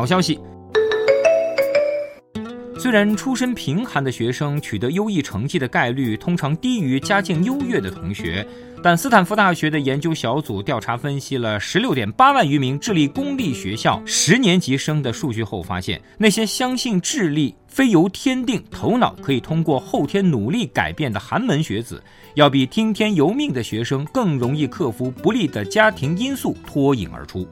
好消息。虽然出身贫寒的学生取得优异成绩的概率通常低于家境优越的同学，但斯坦福大学的研究小组调查分析了十六点八万余名智利公立学校十年级生的数据后发现，那些相信智力非由天定、头脑可以通过后天努力改变的寒门学子，要比听天由命的学生更容易克服不利的家庭因素脱颖而出。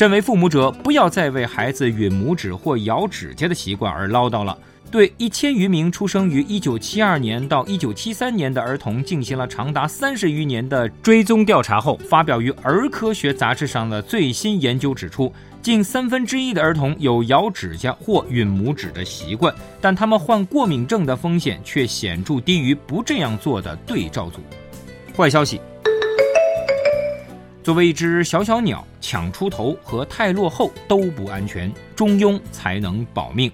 身为父母者，不要再为孩子吮拇指或咬指甲的习惯而唠叨了。对一千余名出生于1972年到1973年的儿童进行了长达三十余年的追踪调查后，发表于《儿科学杂志》上的最新研究指出，近三分之一的儿童有咬指甲或吮拇指的习惯，但他们患过敏症的风险却显著低于不这样做的对照组。坏消息。作为一只小小鸟，抢出头和太落后都不安全，中庸才能保命。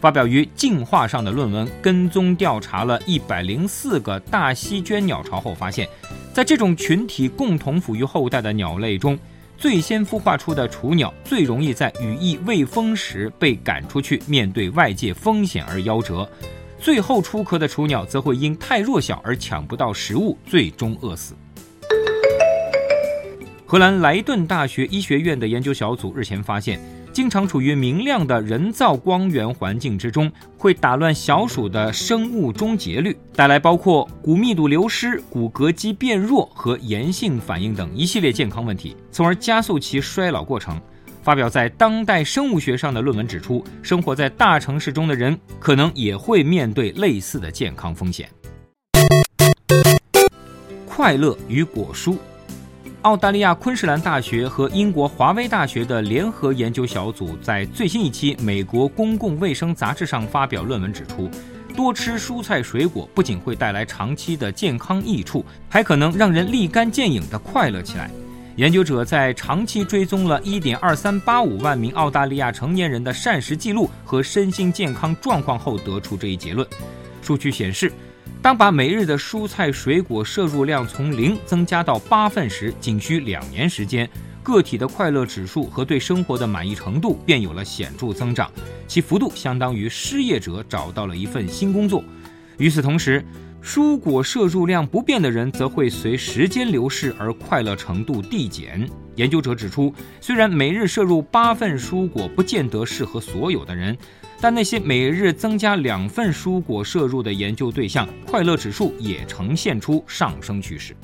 发表于《进化》上的论文跟踪调查了一百零四个大西鹃鸟巢后发现，在这种群体共同抚育后代的鸟类中，最先孵化出的雏鸟最容易在羽翼未丰时被赶出去，面对外界风险而夭折；最后出壳的雏鸟则会因太弱小而抢不到食物，最终饿死。荷兰莱顿大学医学院的研究小组日前发现，经常处于明亮的人。造光源环境之中，会打乱小鼠的生物钟节律，带来包括骨密度流失、骨骼肌变弱和炎性反应等一系列健康问题，从而加速其衰老过程。发表在《当代生物学》上的论文指出，生活在大城市中的人。可能也会面对类似的健康风险。快乐与果蔬。澳大利亚昆士兰大学和英国华威大学的联合研究小组在最新一期《美国公共卫生杂志》上发表论文指出，多吃蔬菜水果不仅会带来长期的健康益处，还可能让人立竿见影地快乐起来。研究者在长期追踪了1.2385万名澳大利亚成年人的膳食记录和身心健康状况后得出这一结论。数据显示。当把每日的蔬菜水果摄入量从零增加到八份时，仅需两年时间，个体的快乐指数和对生活的满意程度便有了显著增长，其幅度相当于失业者找到了一份新工作。与此同时，蔬果摄入量不变的人则会随时间流逝而快乐程度递减。研究者指出，虽然每日摄入八份蔬果不见得适合所有的人。但那些每日增加两份蔬果摄入的研究对象，快乐指数也呈现出上升趋势。